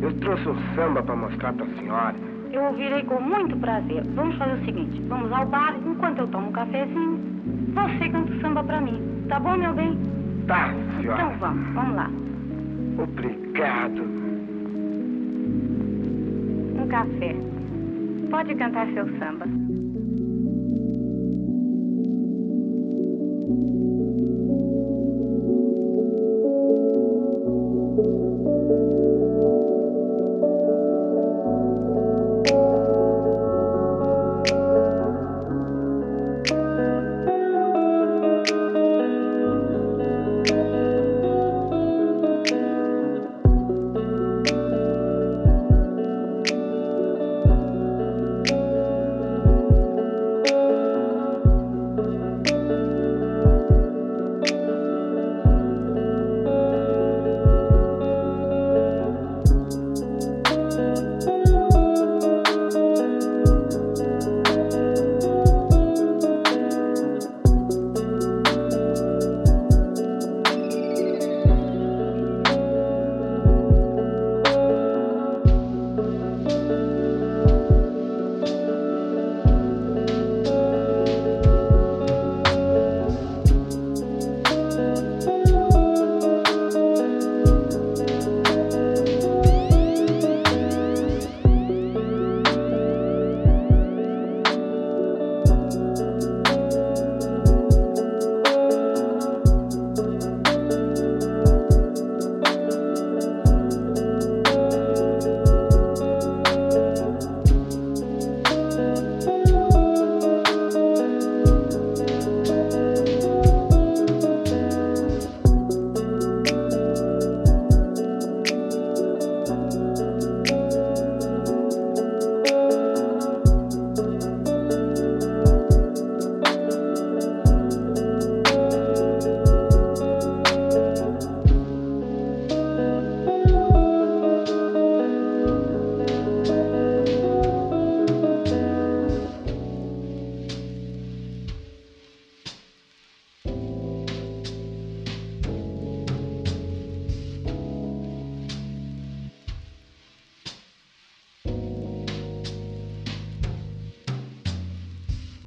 Eu trouxe um samba para mostrar para a senhora. Eu ouvirei com muito prazer. Vamos fazer o seguinte: vamos ao bar, enquanto eu tomo um cafezinho, você canta o samba para mim. Tá bom, meu bem? Tá, senhora. Então vamos, vamos lá. Obrigado. Um café. Pode cantar seu samba.